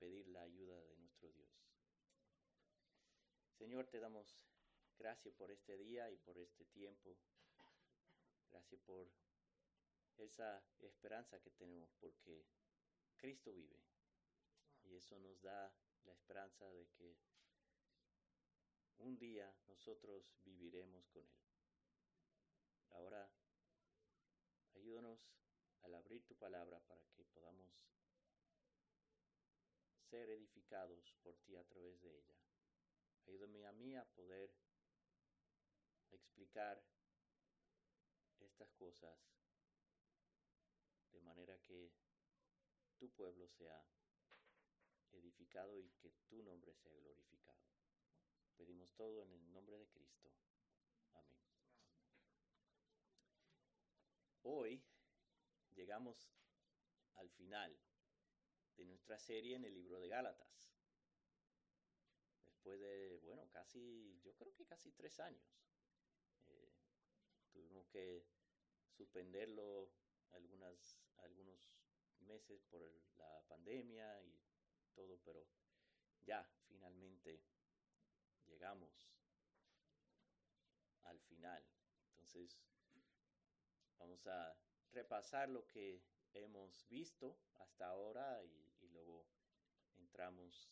pedir la ayuda de nuestro Dios. Señor, te damos gracias por este día y por este tiempo. Gracias por esa esperanza que tenemos porque Cristo vive. Y eso nos da la esperanza de que un día nosotros viviremos con Él. Ahora, ayúdanos al abrir tu palabra para que podamos ser edificados por ti a través de ella. Ayúdame a mí a poder explicar estas cosas de manera que tu pueblo sea edificado y que tu nombre sea glorificado. Pedimos todo en el nombre de Cristo. Amén. Hoy llegamos al final de nuestra serie en el libro de Gálatas. Después de, bueno, casi, yo creo que casi tres años. Eh, tuvimos que suspenderlo algunas, algunos meses por la pandemia y todo, pero ya finalmente llegamos al final. Entonces, vamos a repasar lo que hemos visto hasta ahora y, luego entramos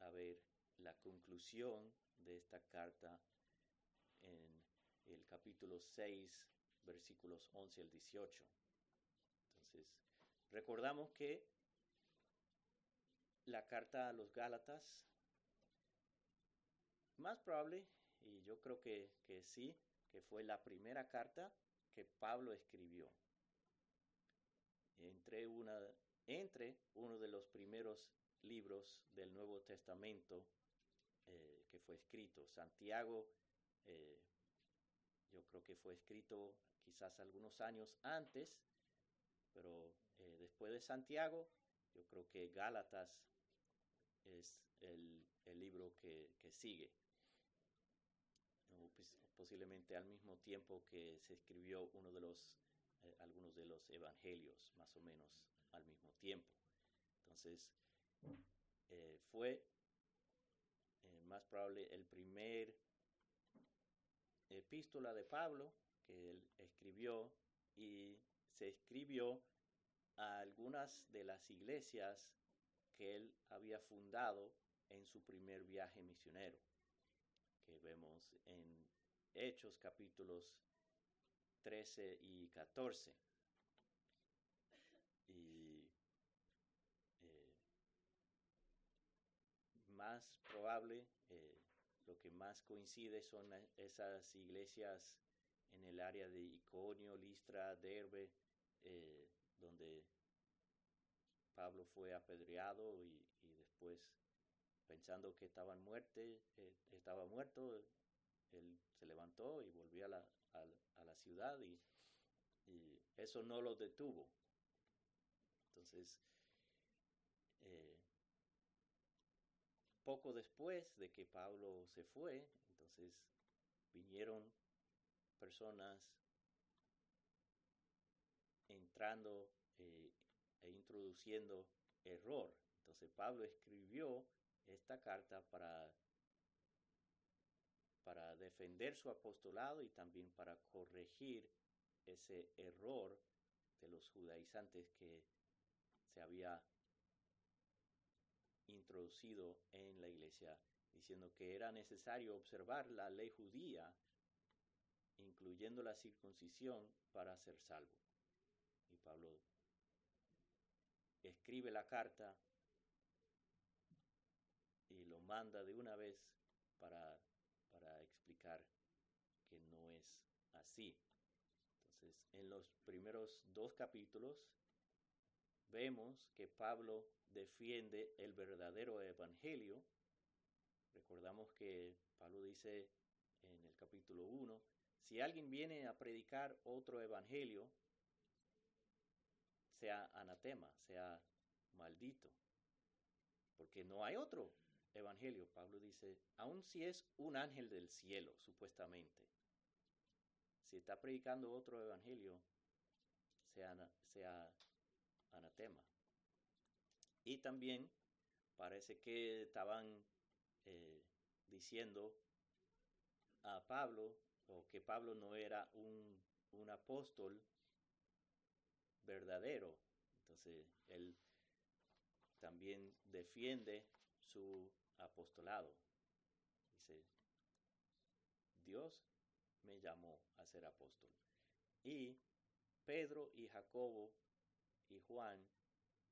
a ver la conclusión de esta carta en el capítulo 6, versículos 11 al 18. Entonces, recordamos que la carta a los Gálatas, más probable, y yo creo que, que sí, que fue la primera carta que Pablo escribió entre, una, entre uno de los primeros libros del Nuevo Testamento eh, que fue escrito. Santiago, eh, yo creo que fue escrito quizás algunos años antes, pero eh, después de Santiago, yo creo que Gálatas es el, libro que, sigue. Pues, posiblemente al mismo tiempo que se escribió uno de los algunos de los evangelios, más o menos al mismo tiempo. Entonces, eh, fue eh, más probable el primer epístola de Pablo que él escribió y se escribió a algunas de las iglesias que él había fundado en su primer viaje misionero, que vemos en Hechos capítulos 13 y 14. Y eh, más probable, eh, lo que más coincide son esas iglesias en el área de Iconio, Listra, Derbe, eh, donde Pablo fue apedreado y, y, después pensando que estaban muerte, estaba muerto, él se levantó y volvió a la, a, la ciudad y, eso no lo detuvo. Entonces, eh, poco después de que Pablo se fue, entonces vinieron personas entrando eh, e introduciendo error. Entonces Pablo escribió esta carta para para defender su apostolado y también para corregir ese error de los judaizantes que se había introducido en la iglesia, diciendo que era necesario observar la ley judía, incluyendo la circuncisión, para ser salvo. Y Pablo escribe la carta y lo manda de una vez para para explicar que no es así. Entonces, en los primeros dos capítulos vemos que Pablo defiende el verdadero evangelio. Recordamos que Pablo dice en el capítulo 1, si alguien viene a predicar otro evangelio, sea anatema, sea maldito, porque no hay otro evangelio, Pablo dice, aun si es un ángel del cielo, supuestamente, si está predicando otro evangelio, sea, sea anatema. Y también parece que estaban eh, diciendo a Pablo o que Pablo no era un, un apóstol verdadero. Entonces, él también defiende su apostolado. Dice, Dios me llamó a ser apóstol. Y Pedro y Jacobo y Juan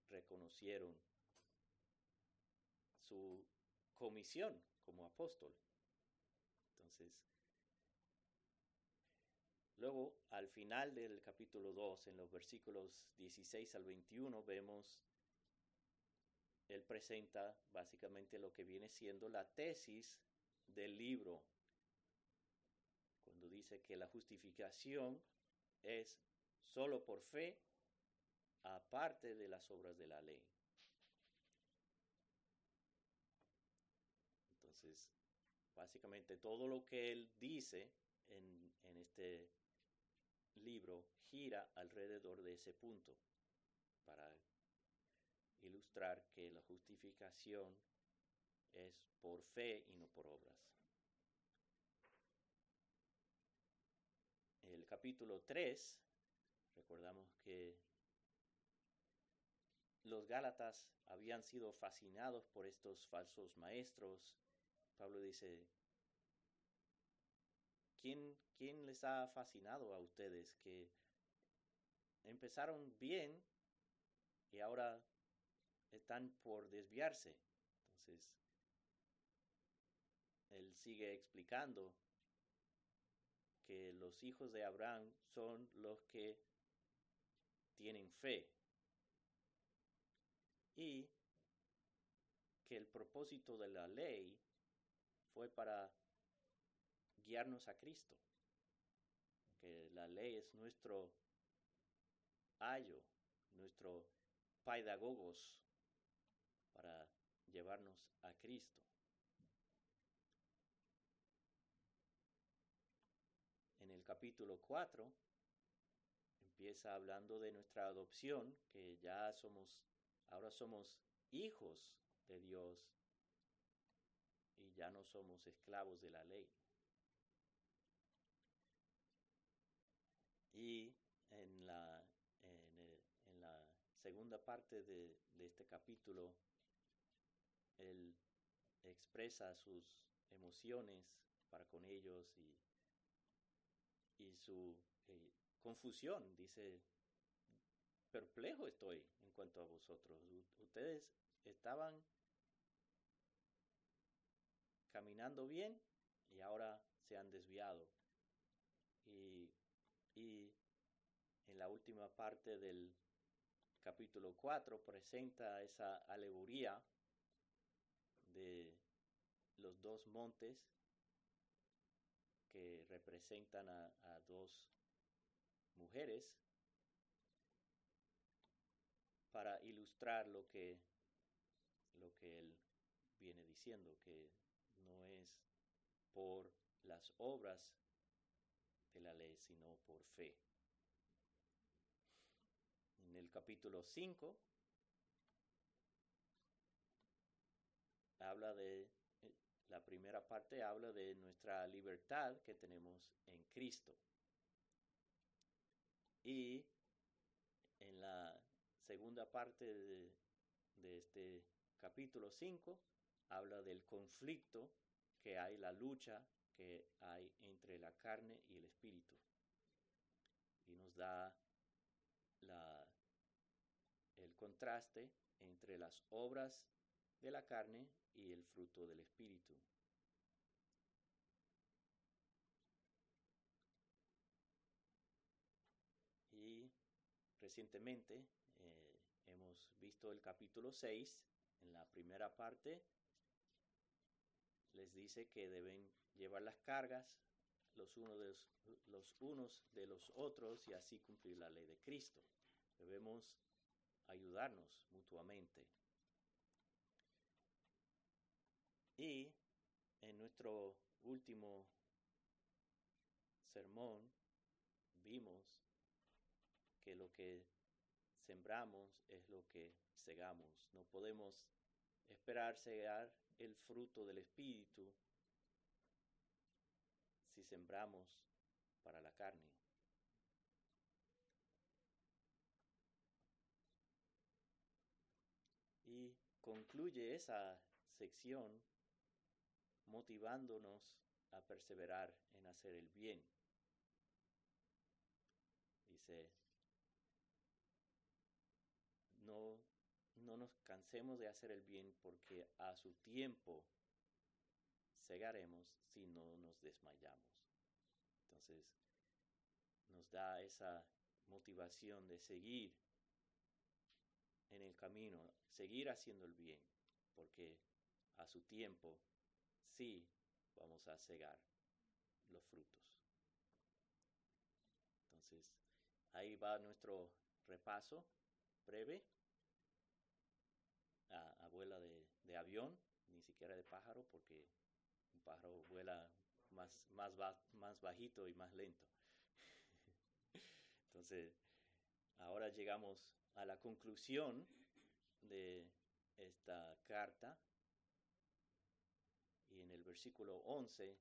reconocieron su comisión como apóstol. Entonces, luego al final del capítulo 2, en los versículos 16 al 21, vemos, él presenta básicamente lo que viene siendo la tesis del libro, cuando dice que la justificación es solo por fe, aparte de las obras de la ley. Entonces, básicamente todo lo que él dice en, en este libro gira alrededor de ese punto para ilustrar que la justificación es por fe y no por obras. El capítulo 3, recordamos que los Gálatas habían sido fascinados por estos falsos maestros. Pablo dice, ¿quién, quién les ha fascinado a ustedes que empezaron bien y ahora están por desviarse? Entonces, él sigue explicando que los hijos de Abraham son los que tienen fe y que el propósito de la ley fue para guiarnos a Cristo, que la ley es nuestro ayo, nuestro pedagogos para llevarnos a Cristo. En el capítulo 4 empieza hablando de nuestra adopción, que ya somos Ahora somos hijos de Dios y ya no somos esclavos de la ley. Y en la, segunda parte de, este capítulo, él expresa sus emociones para con ellos y, su eh, confusión. Dice, perplejo estoy cuanto a vosotros. Ustedes estaban caminando bien y ahora se han desviado. Y, en la última parte del capítulo 4 presenta esa alegoría de los dos montes que representan a dos mujeres para ilustrar lo que, lo que él viene diciendo, que no es por las obras de la ley, sino por fe. En el capítulo 5 habla de, eh, la primera parte habla de nuestra libertad que tenemos en Cristo. Y en la segunda parte de, este capítulo 5 habla del conflicto que hay, la lucha que hay entre la carne y el espíritu. Y nos da el contraste entre las obras de la carne y el fruto del espíritu. Y recientemente hemos visto el capítulo 6, en la primera parte, les dice que deben llevar las cargas los, unos de los, los unos de los otros y así cumplir la ley de Cristo. Debemos ayudarnos mutuamente. Y en nuestro último sermón vimos que lo que sembramos es lo que segamos. No podemos esperar cegar el fruto del Espíritu si sembramos para la carne. Y concluye esa sección motivándonos a perseverar en hacer el bien. Dice, no, no nos cansemos de hacer el bien porque a su tiempo cegaremos si no nos desmayamos. Entonces, nos da esa motivación de seguir en el camino, seguir haciendo el bien, porque a su tiempo sí vamos a cegar los frutos. Entonces, ahí va nuestro repaso breve. A, abuela de, de, avión, ni siquiera de pájaro, porque un pájaro vuela más, más, más bajito y más lento. Entonces, ahora llegamos a la conclusión de esta carta y en el versículo 11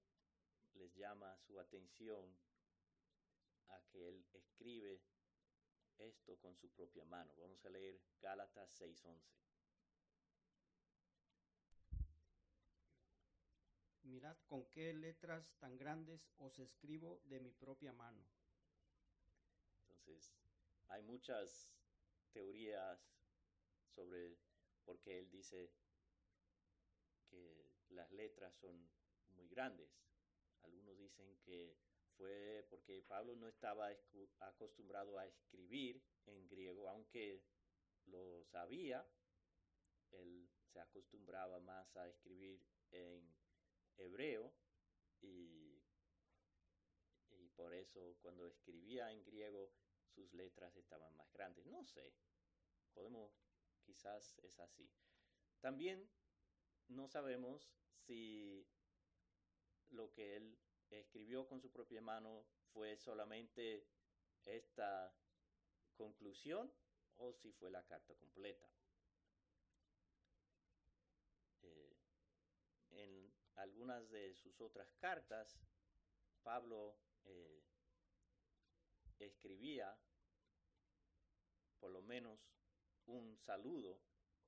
les llama su atención a que él escribe esto con su propia mano. Vamos a leer Gálatas 6:11. Mirad con qué letras tan grandes os escribo de mi propia mano. Entonces, hay muchas teorías sobre por qué él dice que las letras son muy grandes. Algunos dicen que fue porque Pablo no estaba acostumbrado a escribir en griego, aunque lo sabía, él se acostumbraba más a escribir en hebreo y, por eso cuando escribía en griego sus letras estaban más grandes. No sé, podemos, quizás es así. También no sabemos si lo que él escribió con su propia mano fue solamente esta conclusión o si fue la carta completa. Eh, en algunas de sus otras cartas, Pablo eh, escribía por lo menos un saludo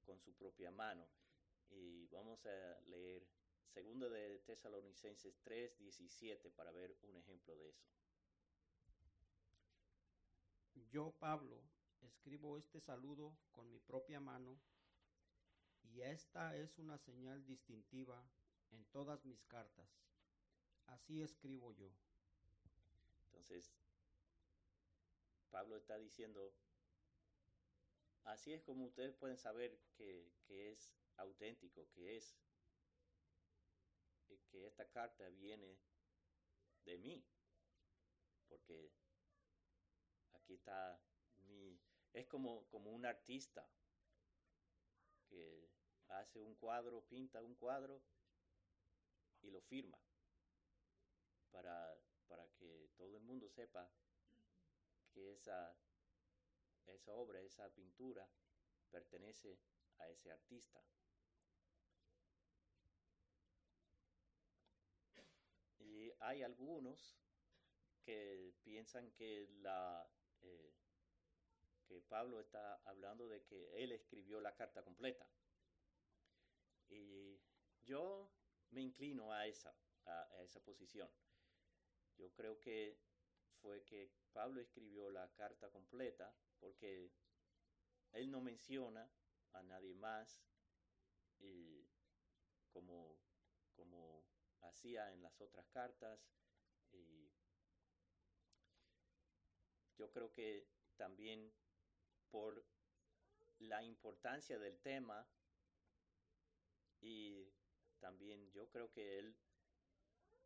con su propia mano. Y vamos a leer 2 de Tesalonicenses 3, 17 para ver un ejemplo de eso. Yo, Pablo, escribo este saludo con mi propia mano y esta es una señal distintiva en todas mis cartas. Así escribo yo. Entonces, Pablo está diciendo, así es como ustedes pueden saber que, que es auténtico, que es que esta carta viene de mí, porque aquí está mi, es como, como un artista que hace un cuadro, pinta un cuadro y lo firma para, para que todo el mundo sepa que esa, esa obra, esa pintura pertenece a ese artista. Y hay algunos que piensan que la eh, que Pablo está hablando de que él escribió la carta completa. Y yo me inclino a esa, a, esa posición. Yo creo que fue que Pablo escribió la carta completa porque él no menciona a nadie más como, como hacía en las otras cartas. Yo creo que también por la importancia del tema y también yo creo que él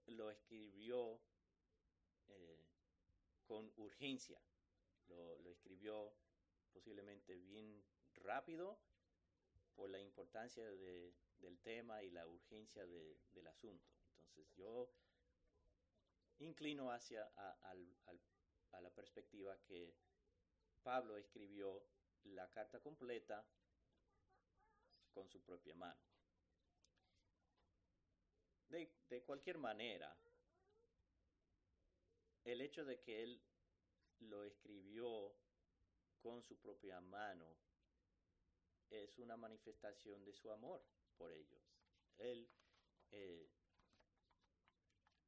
lo escribió eh, con urgencia, lo, escribió posiblemente bien rápido por la importancia de, del tema y la urgencia de, del asunto. Entonces yo inclino hacia a la perspectiva que Pablo escribió la carta completa con su propia mano. De, cualquier manera, el hecho de que él lo escribió con su propia mano es una manifestación de su amor por ellos. Él eh,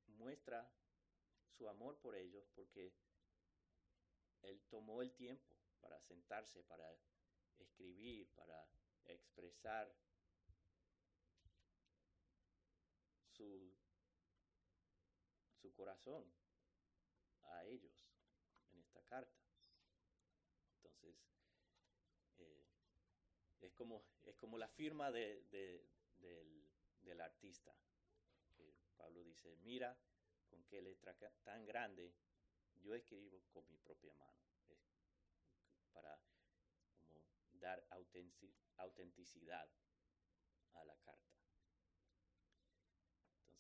muestra su amor por ellos porque él tomó el tiempo para sentarse, para escribir, para expresar su, su corazón a ellos en esta carta. Entonces, eh, es, como, es como la firma de, de, del, del, artista. Que Pablo dice, mira con qué letra tan grande yo escribo con mi propia mano. Para como dar autenticidad a la carta.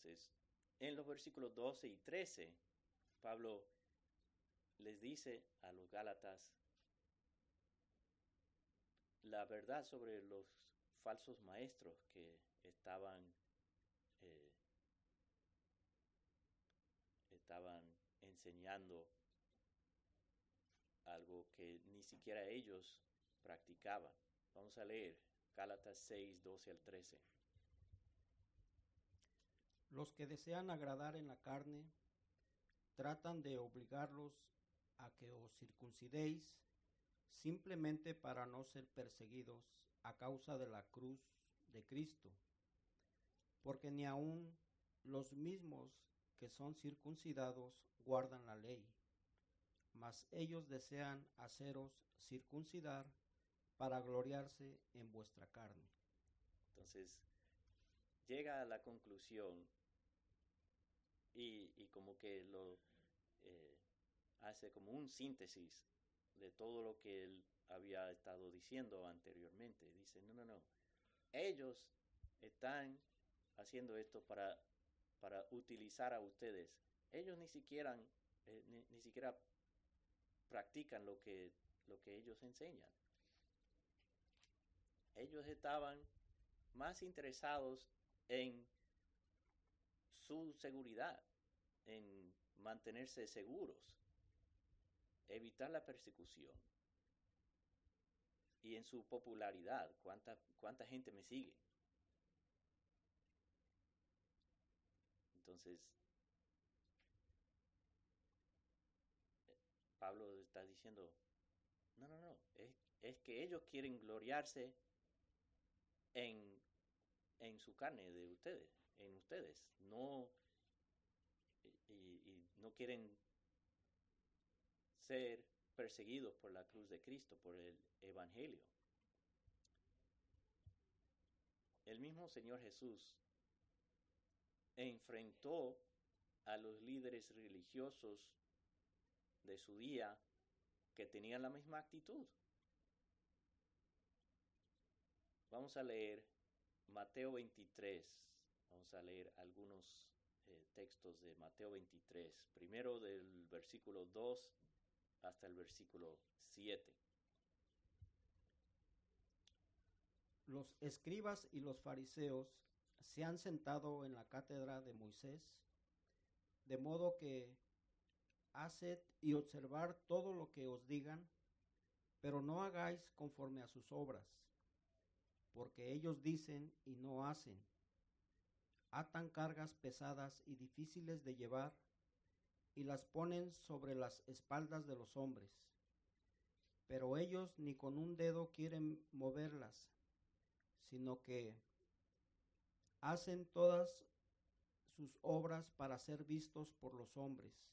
Entonces, en los versículos 12 y 13, Pablo les dice a los Gálatas la verdad sobre los falsos maestros que estaban eh, estaban enseñando algo que ni siquiera ellos practicaban. Vamos a leer Gálatas 6, 12 al 13. Los que desean agradar en la carne tratan de obligarlos a que os circuncidéis simplemente para no ser perseguidos a causa de la cruz de Cristo, porque ni aun los mismos que son circuncidados guardan la ley, mas ellos desean haceros circuncidar para gloriarse en vuestra carne. Entonces, llega a la conclusión y, y como que lo eh, hace como un síntesis de todo lo que él había estado diciendo anteriormente. Dice, no, no, no, ellos están haciendo esto para, para utilizar a ustedes. Ellos ni siquiera, eh, ni, ni, siquiera practican lo que, lo que ellos enseñan. Ellos estaban más interesados en su seguridad, en mantenerse seguros, evitar la persecución y en su popularidad, cuánta, cuánta gente me sigue. Entonces, Pablo está diciendo, no, no, no, es, es que ellos quieren gloriarse en, en su carne de ustedes, en ustedes, no, y, no quieren ser perseguidos por la cruz de Cristo, por el Evangelio. El mismo Señor Jesús enfrentó a los líderes religiosos de su día que tenían la misma actitud. Vamos a leer Mateo 23, vamos a leer algunos eh, textos de Mateo 23, primero del versículo 2 hasta el versículo 7. Los escribas y los fariseos se han sentado en la cátedra de Moisés, de modo que haced y observar todo lo que os digan, pero no hagáis conforme a sus obras, porque ellos dicen y no hacen. Atan cargas pesadas y difíciles de llevar y las ponen sobre las espaldas de los hombres. Pero ellos ni con un dedo quieren moverlas, sino que hacen todas sus obras para ser vistos por los hombres,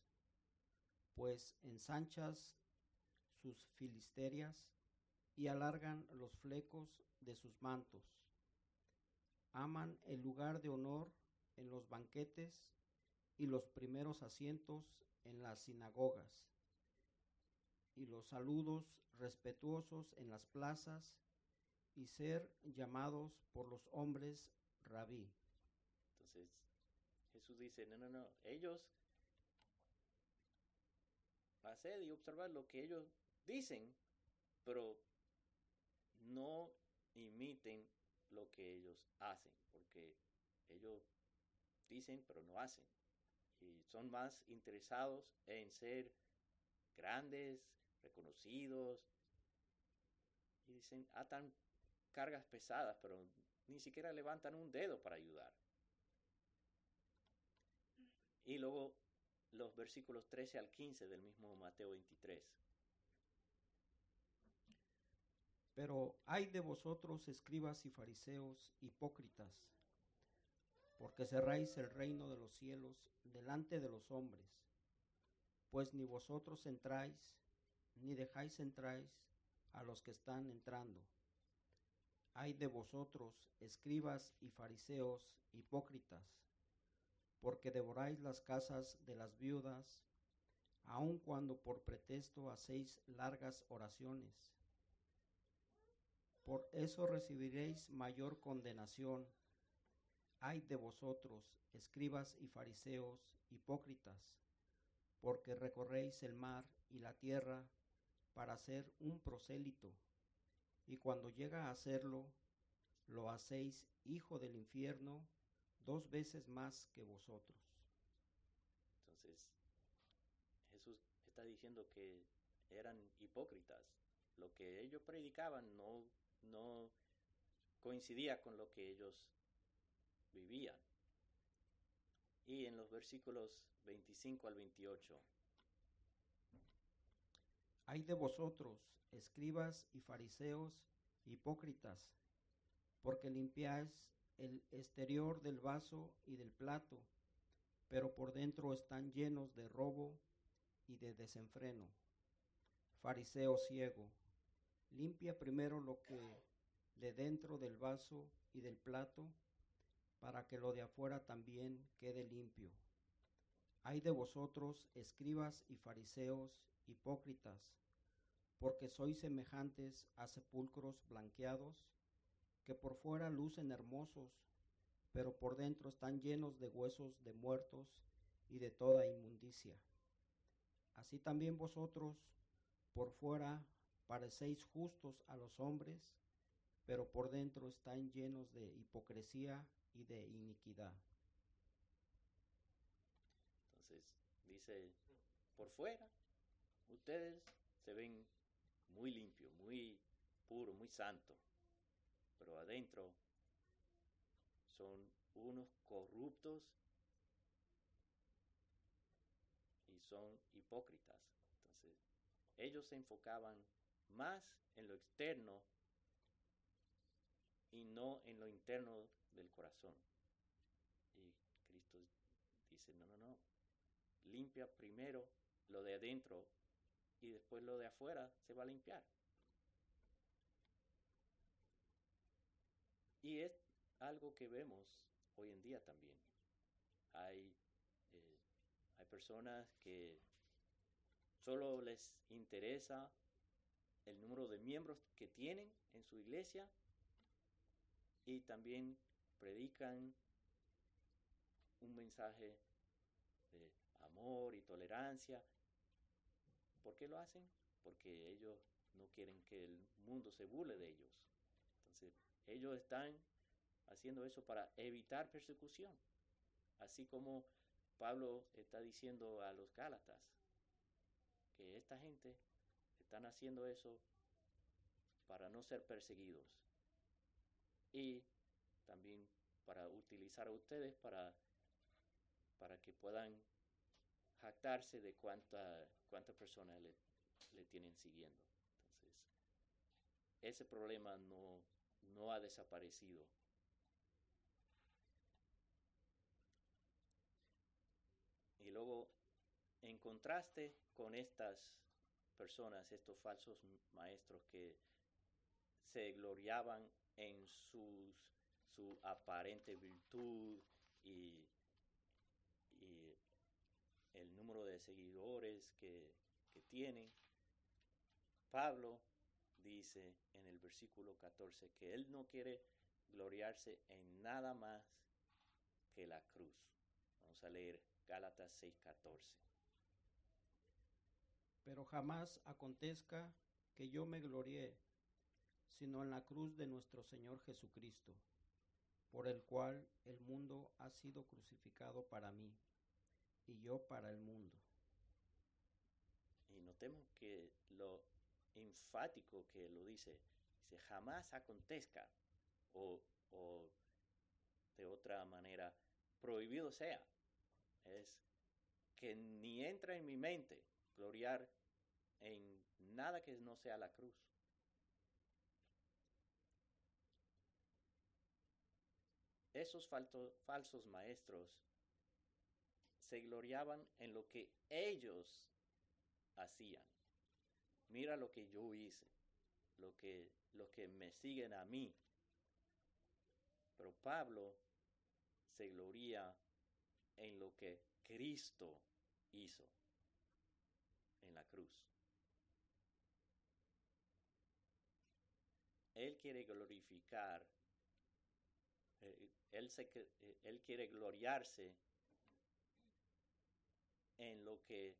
pues ensanchas sus filisterias y alargan los flecos de sus mantos. Aman el lugar de honor en los banquetes y los primeros asientos en las sinagogas y los saludos respetuosos en las plazas y ser llamados por los hombres rabí. Entonces Jesús dice, no, no, no, ellos hacer y observar lo que ellos dicen, pero no imiten lo que ellos hacen, porque ellos dicen pero no hacen. Y son más interesados en ser grandes, reconocidos. Y dicen, atan cargas pesadas, pero ni siquiera levantan un dedo para ayudar. Y luego los versículos 13 al 15 del mismo Mateo 23. Pero hay de vosotros, escribas y fariseos, hipócritas, porque cerráis el reino de los cielos delante de los hombres, pues ni vosotros entráis, ni dejáis entráis a los que están entrando. Hay de vosotros, escribas y fariseos, hipócritas, porque devoráis las casas de las viudas, aun cuando por pretexto hacéis largas oraciones. Por eso recibiréis mayor condenación. Ay de vosotros, escribas y fariseos, hipócritas, porque recorréis el mar y la tierra para ser un prosélito, y cuando llega a hacerlo, lo hacéis hijo del infierno dos veces más que vosotros. Entonces, Jesús está diciendo que eran hipócritas. Lo que ellos predicaban no, no coincidía con lo que ellos vivían. Y en los versículos 25 al 28. Hay de vosotros, escribas y fariseos, hipócritas, porque limpiáis el exterior del vaso y del plato, pero por dentro están llenos de robo y de desenfreno. Fariseo ciego, limpia primero lo que de dentro del vaso y del plato, para que lo de afuera también quede limpio. Hay de vosotros, escribas y fariseos, hipócritas, porque sois semejantes a sepulcros blanqueados, que por fuera lucen hermosos, pero por dentro están llenos de huesos de muertos y de toda inmundicia. Así también vosotros, por fuera, parecéis justos a los hombres, pero por dentro están llenos de hipocresía y de iniquidad. Entonces, dice, por fuera, ustedes se ven muy limpio, muy puro, muy santo, pero adentro son unos corruptos y son hipócritas. Entonces, ellos se enfocaban más en lo externo y no en lo interno del corazón. Y Cristo dice, no, no, no, limpia primero lo de adentro y después lo de afuera se va a limpiar. Y es algo que vemos hoy en día también. Hay, eh, hay personas que solo les interesa el número de miembros que tienen en su iglesia y también predican un mensaje de amor y tolerancia. ¿Por qué lo hacen? Porque ellos no quieren que el mundo se burle de ellos. Entonces, ellos están haciendo eso para evitar persecución. Así como Pablo está diciendo a los Gálatas que esta gente están haciendo eso para no ser perseguidos. Y también para utilizar a ustedes para, para que puedan jactarse de cuánta, cuántas personas le, tienen siguiendo. Ese problema no, no ha desaparecido. Y luego, en contraste con estas personas, estos falsos maestros que se gloriaban en sus, su aparente virtud y, el número de seguidores que, que tienen, Pablo dice en el versículo 14 que él no quiere gloriarse en nada más que la cruz. Vamos a leer Gálatas 6:14. Pero jamás acontezca que yo me gloríe, sino en la cruz de nuestro Señor Jesucristo, por el cual el mundo ha sido crucificado para mí y yo para el mundo. Y notemos que lo enfático que lo dice, dice, jamás acontezca, o, o de otra manera, prohibido sea. Es que ni entra en mi mente gloriar en nada que no sea la cruz. Esos falsos maestros se gloriaban en lo que ellos hacían. Mira lo que yo hice, lo que, lo que me siguen a mí. Pero Pablo se gloria en lo que Cristo hizo en la cruz. Él quiere glorificar, eh, él, eh, él quiere gloriarse en lo que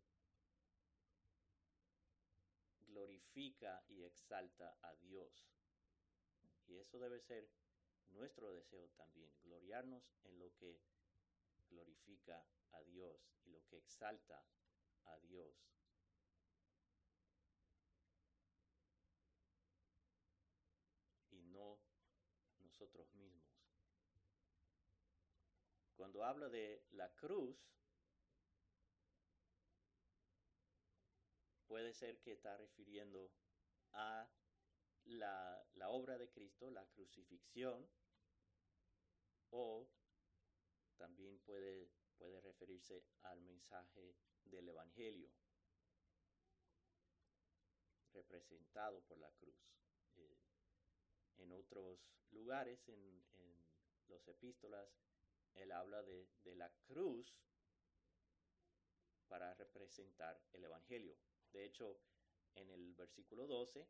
glorifica y exalta a Dios. Y eso debe ser nuestro deseo también, gloriarnos en lo que glorifica a Dios y lo que exalta a Dios. Y no nosotros mismos. Cuando habla de la cruz, puede ser que está refiriendo a la, obra de Cristo, la crucifixión, o también puede, puede referirse al mensaje del Evangelio representado por la cruz. En otros lugares, en, en epístolas, él habla de, de la cruz para representar el Evangelio. De hecho, en el versículo 12,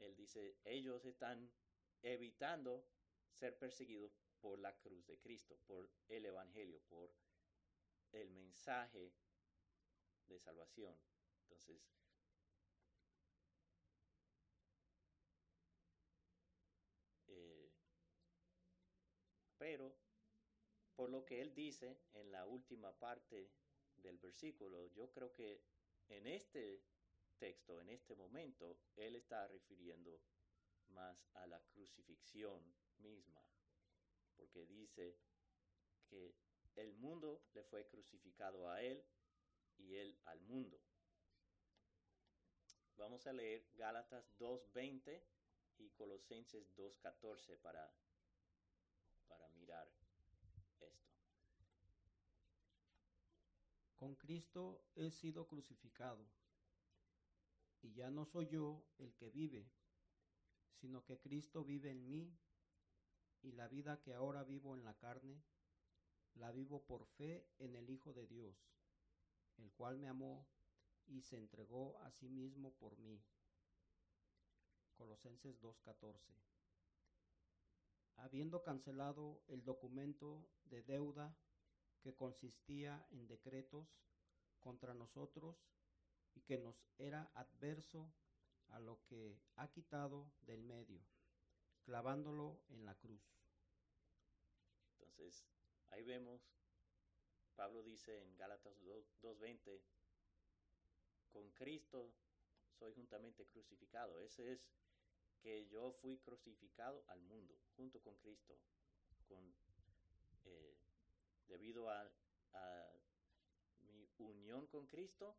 él dice, ellos están evitando ser perseguidos por la cruz de Cristo, por el Evangelio, por el mensaje de salvación. Entonces, eh, pero por lo que él dice en la última parte del versículo, yo creo que en este texto, en este momento, él está refiriendo más a la crucifixión misma, porque dice que el mundo le fue crucificado a él y él al mundo. Vamos a leer Gálatas 2.20 y Colosenses 2.14 para, esto. Con Cristo he sido crucificado, y ya no soy yo el que vive, sino que Cristo vive en mí, y la vida que ahora vivo en la carne, la vivo por fe en el Hijo de Dios, el cual me amó y se entregó a sí mismo por mí. Colosenses 2.14. Habiendo cancelado el documento de deuda que consistía en decretos contra nosotros y que nos era adverso a lo que ha quitado del medio, clavándolo en la cruz. Entonces, ahí vemos, Pablo dice en Gálatas 2.20, con Cristo soy juntamente crucificado. Ese es que yo fui crucificado al mundo, junto con Cristo, eh, debido a, mi unión con Cristo,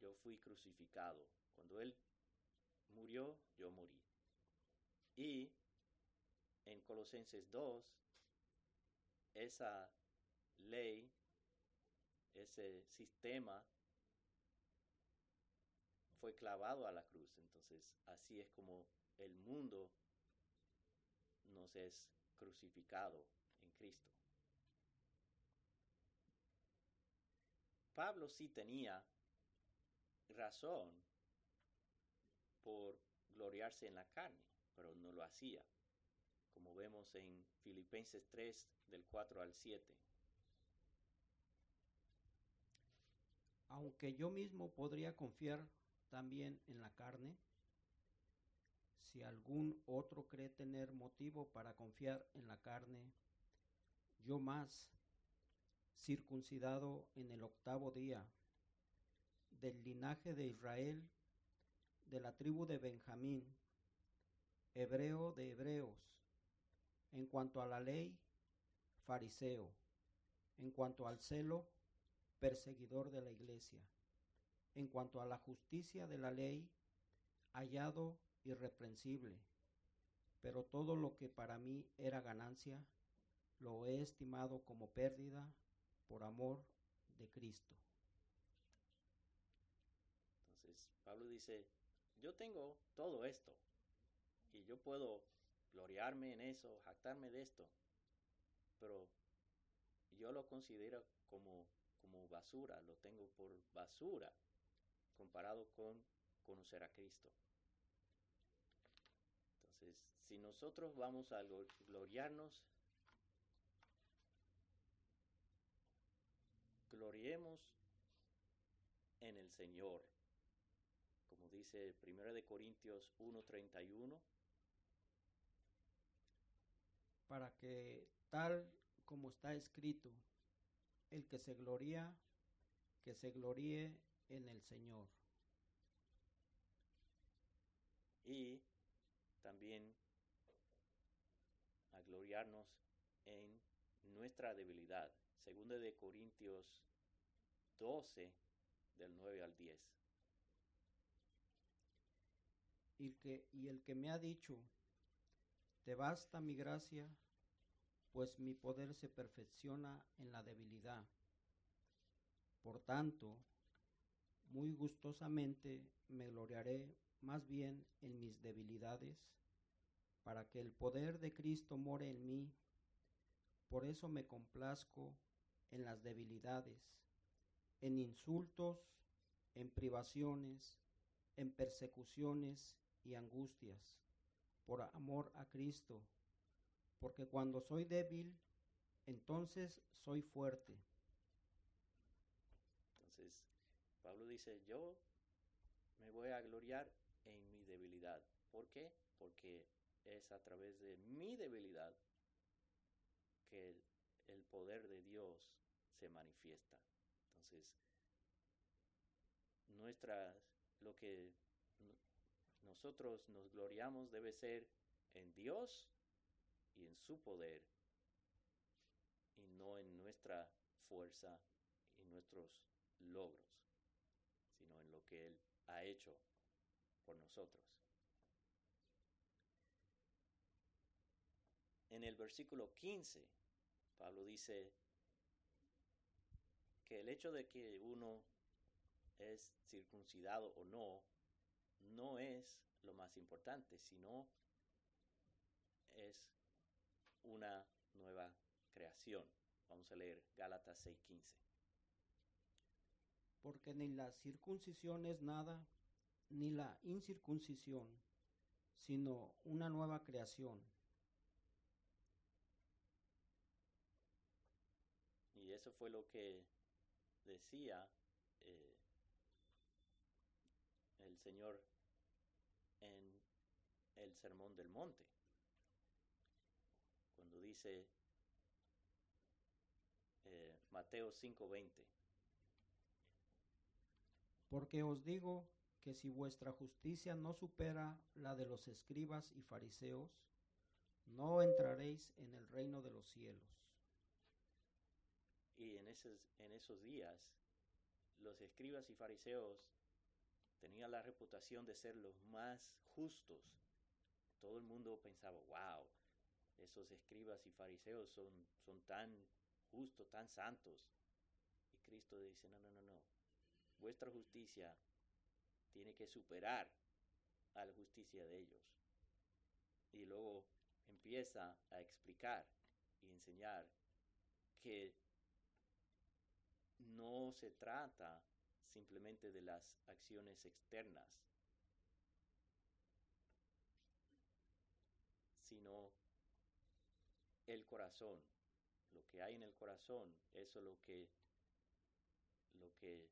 yo fui crucificado. Cuando Él murió, yo morí. Y en Colosenses 2, esa ley, ese sistema fue clavado a la cruz. Entonces, así es como el mundo nos es crucificado en Cristo. Pablo sí tenía razón por gloriarse en la carne, pero no lo hacía, como vemos en Filipenses 3 del 4 al 7. Aunque yo mismo podría confiar también en la carne, si algún otro cree tener motivo para confiar en la carne, yo más, circuncidado en el octavo día, del linaje de Israel, de la tribu de Benjamín, hebreo de hebreos, en cuanto a la ley, fariseo, en cuanto al celo, perseguidor de la iglesia, en cuanto a la justicia de la ley, hallado irreprensible, pero todo lo que para mí era ganancia, lo he estimado como pérdida por amor de Cristo. Entonces, Pablo dice, yo tengo todo esto y yo puedo gloriarme en eso, jactarme de esto, pero yo lo considero como, como basura, lo tengo por basura comparado con conocer a Cristo. Entonces, si nosotros vamos a gloriarnos, gloriemos en el Señor. Como dice 1 de Corintios 1:31, para que tal como está escrito, el que se gloría, que se gloríe en el Señor. Y también a gloriarnos en nuestra debilidad. Segunda de Corintios 12, del 9 al 10. Y, que, y el que me ha dicho, te basta mi gracia, pues mi poder se perfecciona en la debilidad. Por tanto, muy gustosamente me gloriaré más bien en mis debilidades, para que el poder de Cristo more en mí. Por eso me complazco en las debilidades, en insultos, en privaciones, en persecuciones y angustias por amor a Cristo, porque cuando soy débil, entonces soy fuerte. Entonces, Pablo dice, yo me voy a gloriar en mi debilidad. ¿Por qué? Porque es a través de mi debilidad que el, poder de Dios se manifiesta. Entonces, nuestra, lo que nosotros nos gloriamos debe ser en Dios y en su poder y no en nuestra fuerza y nuestros logros, que Él ha hecho por nosotros. En el versículo 15, Pablo dice que el hecho de que uno es circuncidado o no, no es lo más importante, sino es una nueva creación. Vamos a leer Gálatas 6:15. Porque ni la circuncisión es nada, ni la incircuncisión, sino una nueva creación. Y eso fue lo que decía eh, el Señor en el Sermón del Monte, cuando dice eh, Mateo 5:20. Porque os digo que si vuestra justicia no supera la de los escribas y fariseos, no entraréis en el reino de los cielos. Y en esos, días, los escribas y fariseos tenían la reputación de ser los más justos. Todo el mundo pensaba, wow, esos escribas y fariseos son, son tan justos, tan santos. Y Cristo dice, no, no, no, no. Vuestra justicia tiene que superar a la justicia de ellos. Y luego empieza a explicar y enseñar que no se trata simplemente de las acciones externas, sino el corazón, lo que hay en el corazón, eso es lo que, lo que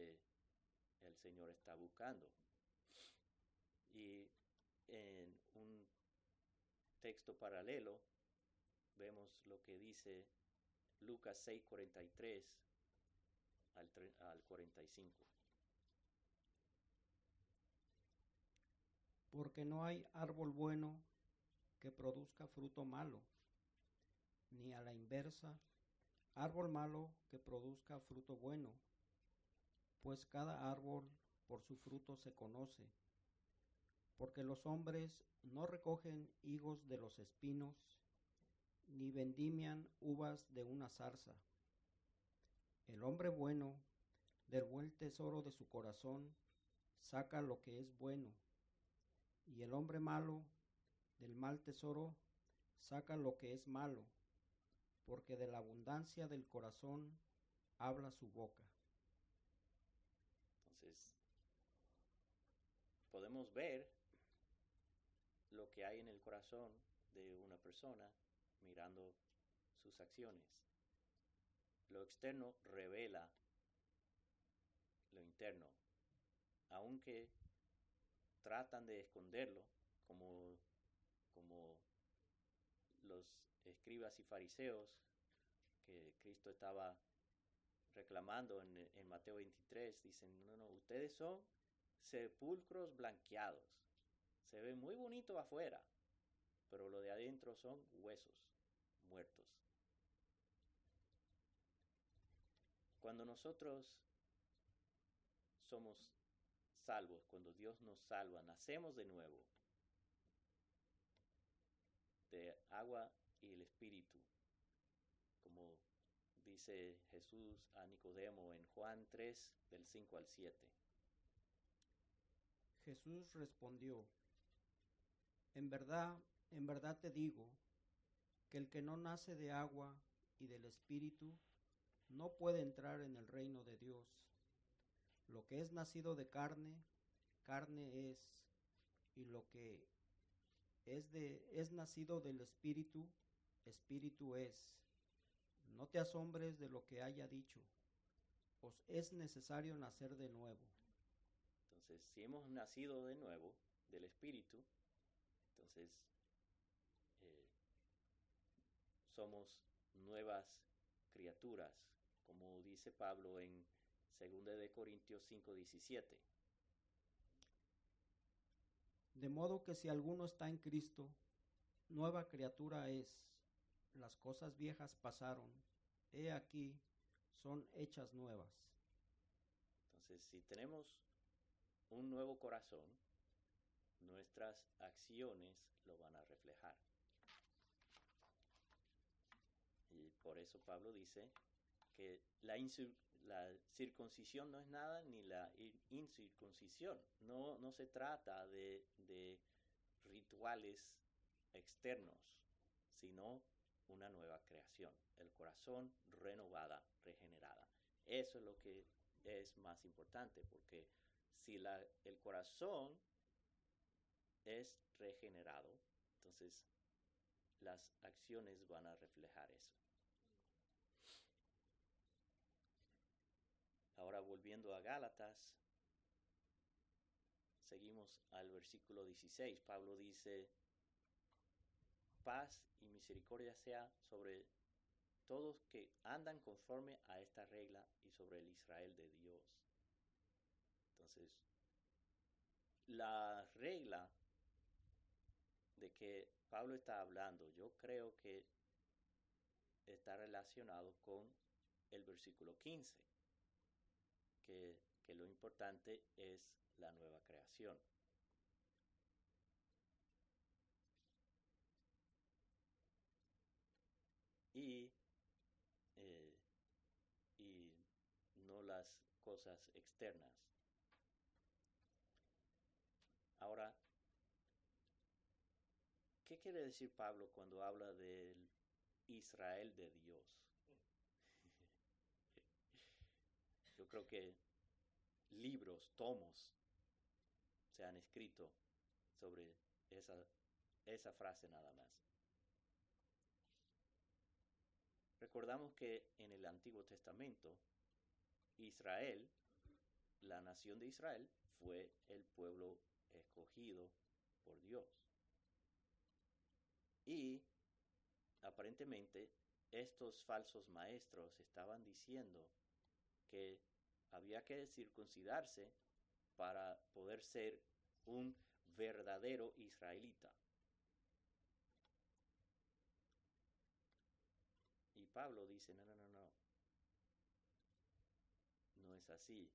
el Señor está buscando. en un texto paralelo vemos lo que dice Lucas 6, 43 al, tre- al 45. Porque no hay árbol bueno que produzca fruto malo, ni a la inversa, árbol malo que produzca fruto bueno, pues cada árbol por su fruto se conoce. Porque los hombres no recogen higos de los espinos, ni vendimian uvas de una zarza. El hombre bueno, del buen tesoro de su corazón, saca lo que es bueno, y el hombre malo, del mal tesoro, saca lo que es malo, porque de la abundancia del corazón habla su boca. Entonces, podemos ver lo que hay en el corazón de una persona mirando sus acciones. Lo externo revela lo interno, aunque tratan de esconderlo, como, como los escribas y fariseos que Cristo estaba reclamando en, en Mateo 23, dicen, no, no, ustedes son sepulcros blanqueados, se ve muy bonito afuera, pero lo de adentro son huesos muertos. Cuando nosotros somos salvos, cuando Dios nos salva, nacemos de nuevo de agua y el espíritu, como dice Jesús a Nicodemo en Juan 3 del 5 al 7. Jesús respondió, En verdad, en verdad te digo, que el que no nace de agua y del espíritu no puede entrar en el reino de Dios. Lo que es nacido de carne, carne es, y lo que es de es nacido del espíritu, espíritu es. No te asombres de lo que haya dicho. Os es necesario nacer de nuevo. Entonces, si hemos nacido de nuevo del espíritu, entonces eh, somos nuevas criaturas, como dice Pablo en 2 de Corintios 5:17. De modo que si alguno está en Cristo, nueva criatura es. Las cosas viejas pasaron, he aquí, son hechas nuevas. Entonces, si tenemos un nuevo corazón, nuestras acciones lo van a reflejar. Y por eso Pablo dice que la, circuncisión no es nada ni la in- incircuncisión. No, no se trata de rituales externos, sino una nueva creación. El corazón renovada, regenerada. Eso es lo que es más importante, porque si la, el corazón es regenerado, entonces las acciones van a reflejar eso. Ahora volviendo a Gálatas, seguimos al versículo 16. Pablo dice, paz y misericordia sea sobre todos que andan conforme a esta regla y sobre el Israel de Dios. Entonces, la regla de que Pablo está hablando, yo creo que está relacionado con el versículo 15, que, que lo importante es la nueva creación. Y, eh, y no las cosas externas. Ahora, ¿qué quiere decir Pablo cuando habla del Israel de Dios? Yo creo que libros, tomos, se han escrito sobre esa, esa frase nada más. Recordamos que en el Antiguo Testamento, Israel, la nación de Israel, fue el pueblo escogido por Dios. Y aparentemente estos falsos maestros estaban diciendo que había que circuncidarse para poder ser un verdadero israelita. Y Pablo dice, no, no, no, no. No es así.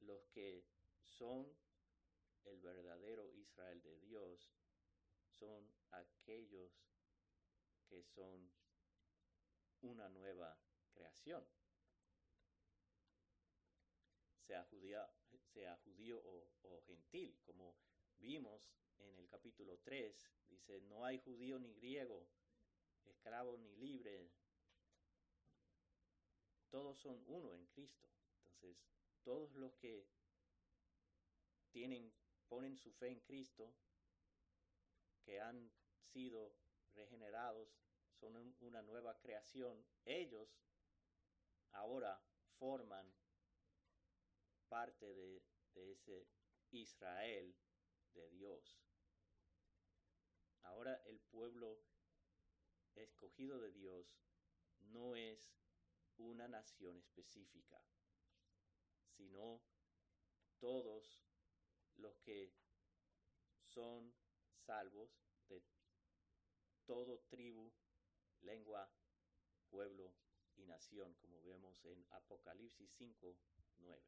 Los que son el verdadero Israel de Dios son aquellos que son una nueva creación. Sea, sea judío o, o gentil, como vimos en el capítulo 3, dice, no hay judío ni griego, esclavo ni libre, todos son uno en Cristo. Entonces, todos los que tienen, ponen su fe en Cristo, que han sido regenerados, son una nueva creación, ellos ahora forman parte de, de ese Israel de Dios. Ahora el pueblo escogido de Dios no es una nación específica, sino todos los que son salvos de todo tribu, lengua, pueblo y nación, como vemos en Apocalipsis 5, 9.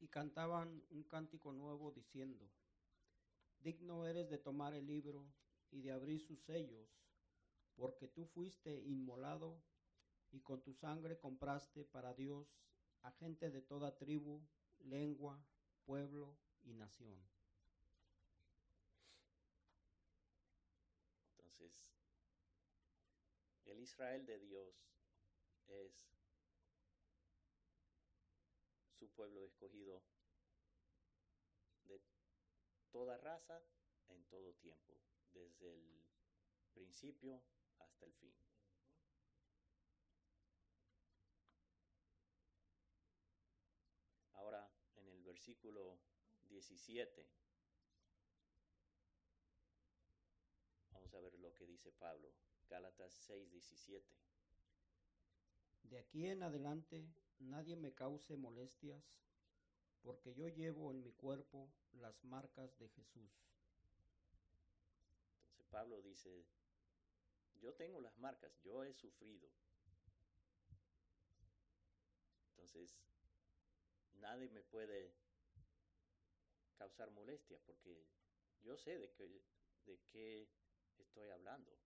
Y cantaban un cántico nuevo diciendo, Digno eres de tomar el libro y de abrir sus sellos, porque tú fuiste inmolado y con tu sangre compraste para Dios a gente de toda tribu, lengua, pueblo y nación. El Israel de Dios es su pueblo escogido de toda raza en todo tiempo, desde el principio hasta el fin. Ahora, en el versículo 17, vamos a ver lo que dice Pablo, Gálatas 6, 17. De aquí en adelante nadie me cause molestias, porque yo llevo en mi cuerpo las marcas de Jesús. Entonces Pablo dice, yo tengo las marcas, yo he sufrido. Entonces, nadie me puede causar molestia porque yo sé de qué, de qué estoy hablando.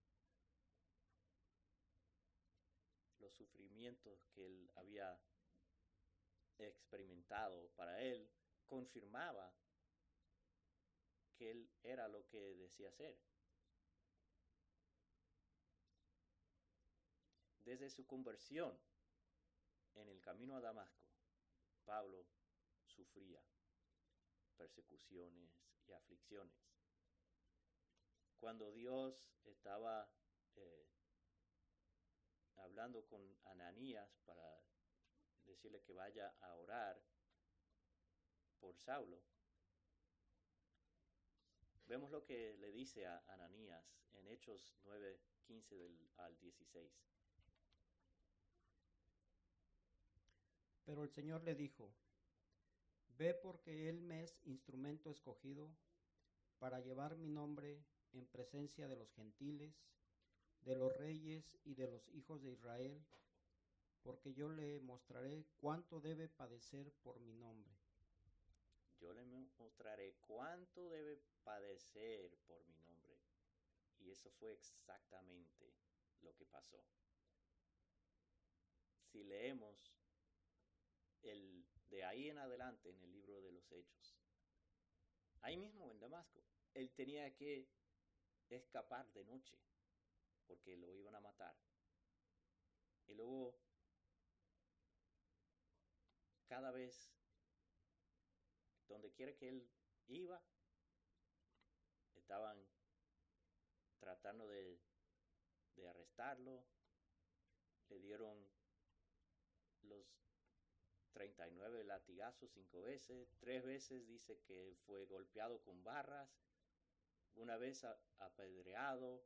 Los sufrimientos que él había experimentado para él confirmaba que él era lo que decía ser. Desde su conversión en el camino a Damasco, Pablo sufría persecuciones y aflicciones. Cuando Dios estaba eh, hablando con Ananías para decirle que vaya a orar por Saulo, vemos lo que le dice a Ananías en Hechos 9, 15 del, al 16. Pero el Señor le dijo, Ve porque Él me es instrumento escogido para llevar mi nombre en presencia de los gentiles, de los reyes y de los hijos de Israel, porque yo le mostraré cuánto debe padecer por mi nombre. Yo le mostraré cuánto debe padecer por mi nombre. Y eso fue exactamente lo que pasó. Si leemos el, de ahí en adelante en el libro de los Hechos. Ahí mismo en Damasco, él tenía que escapar de noche porque lo iban a matar. Y luego, cada vez, donde quiera que él iba, estaban tratando de, de arrestarlo, le dieron los 39 latigazos cinco veces, tres veces dice que fue golpeado con barras, una vez apedreado,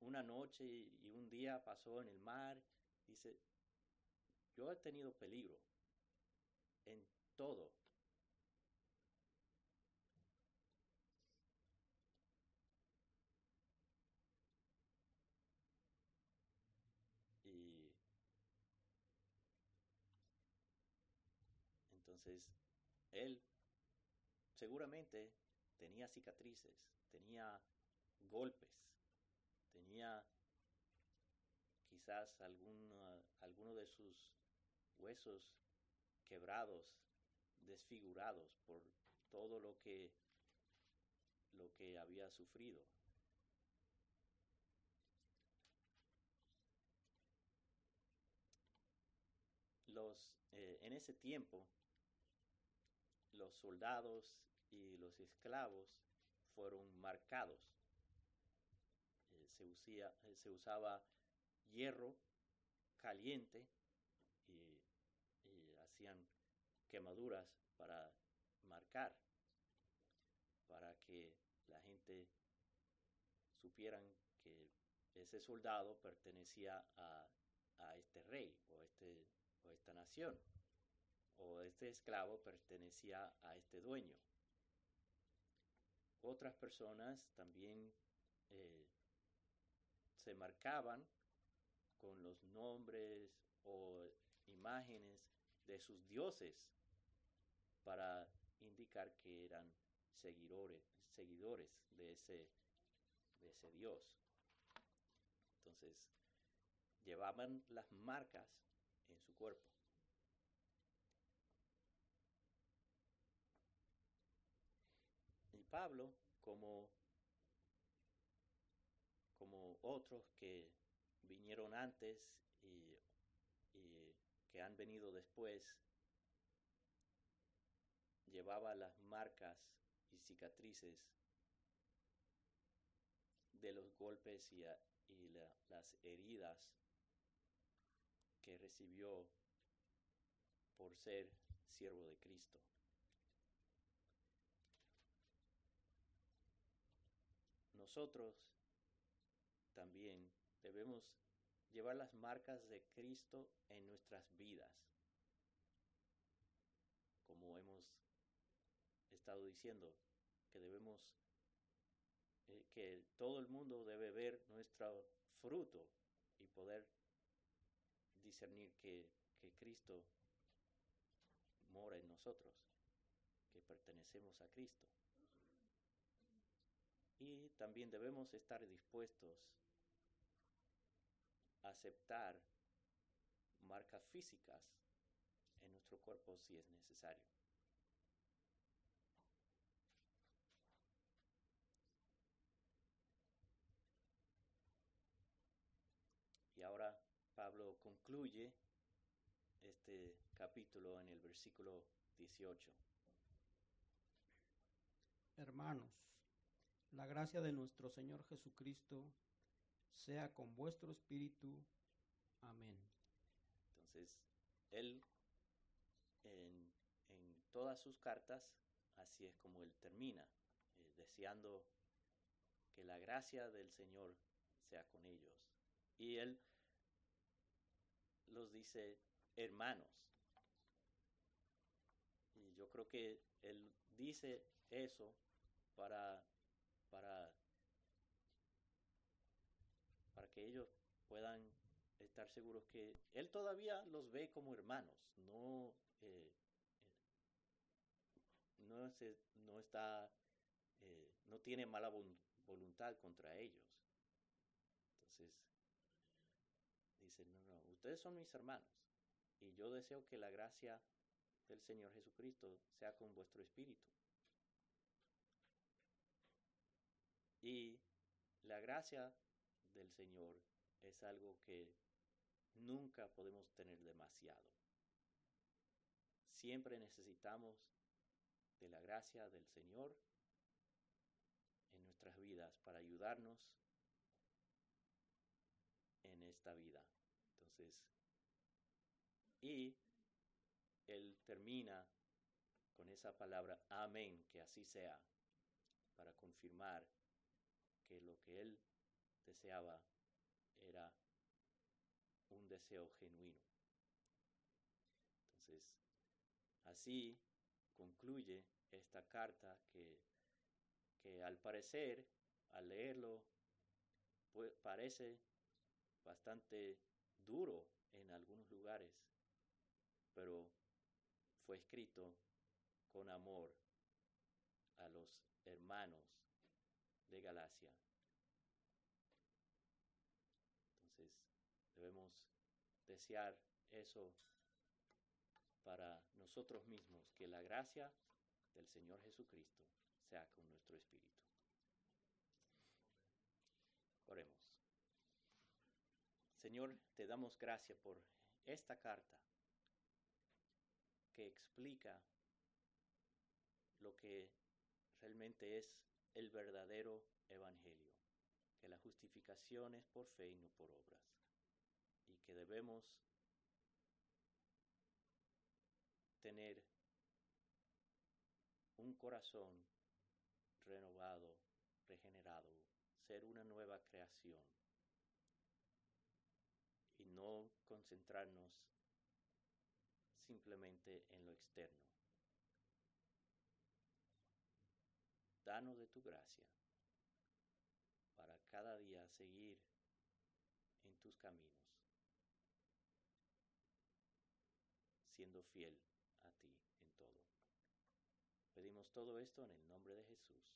una noche y un día pasó en el mar, dice, yo he tenido peligro en todo. Y entonces él seguramente tenía cicatrices, tenía golpes, tenía quizás alguno, alguno de sus huesos quebrados, desfigurados por todo lo que lo que había sufrido. Los, eh, en ese tiempo, los soldados y los esclavos fueron marcados. Eh, se, usía, eh, se usaba hierro caliente y, hacían quemaduras para marcar, para que la gente supieran que ese soldado pertenecía a, a este rey o, este, o esta nación, o este esclavo pertenecía a este dueño. Otras personas también eh, se marcaban con los nombres o imágenes de sus dioses para indicar que eran seguidores, seguidores de, ese, de ese dios. Entonces, llevaban las marcas en su cuerpo. Pablo, como, como otros que vinieron antes y, que han venido después, llevaba las marcas y cicatrices de los golpes y, las heridas que recibió por ser siervo de Cristo. Nosotros también debemos llevar las marcas de Cristo en nuestras vidas. Como hemos estado diciendo, que debemos, eh, que todo el mundo debe ver nuestro fruto y poder discernir que, que Cristo mora en nosotros, que pertenecemos a Cristo. Y también debemos estar dispuestos aceptar marcas físicas en nuestro cuerpo si es necesario. Y ahora Pablo concluye este capítulo en el versículo 18. Hermanos, la gracia de nuestro Señor Jesucristo sea con vuestro espíritu. Amén. Entonces, él en, todas sus cartas, así es como él termina, eh, deseando que la gracia del Señor sea con ellos. Y él los dice hermanos. Y yo creo que él dice eso para, para para que ellos puedan estar seguros que Él todavía los ve como hermanos, no, eh, no, no está, eh, no tiene mala voluntad contra ellos. Entonces, dicen, no, no, ustedes son mis hermanos y yo deseo que la gracia del Señor Jesucristo sea con vuestro espíritu. Y la gracia del Señor es algo que nunca podemos tener demasiado. Siempre necesitamos de la gracia del Señor en nuestras vidas para ayudarnos en esta vida. Entonces, Y él termina con esa palabra amén, que así sea, para confirmar que lo que él deseaba era un deseo genuino. Entonces, así concluye esta carta que, que al parecer, al leerlo, parece bastante duro en algunos lugares, pero fue escrito con amor a los hermanos de Galacia. Entonces, debemos desear eso para nosotros mismos, que la gracia del Señor Jesucristo sea con nuestro espíritu. Oremos. Señor, te damos gracias por esta carta que explica lo que realmente es el verdadero evangelio, que la justificación es por fe y no por obras, y que debemos tener un corazón renovado, regenerado, ser una nueva creación y no concentrarnos simplemente en lo externo. Danos de tu gracia para cada día seguir en tus caminos, siendo fiel a ti en todo. Pedimos todo esto en el nombre de Jesús.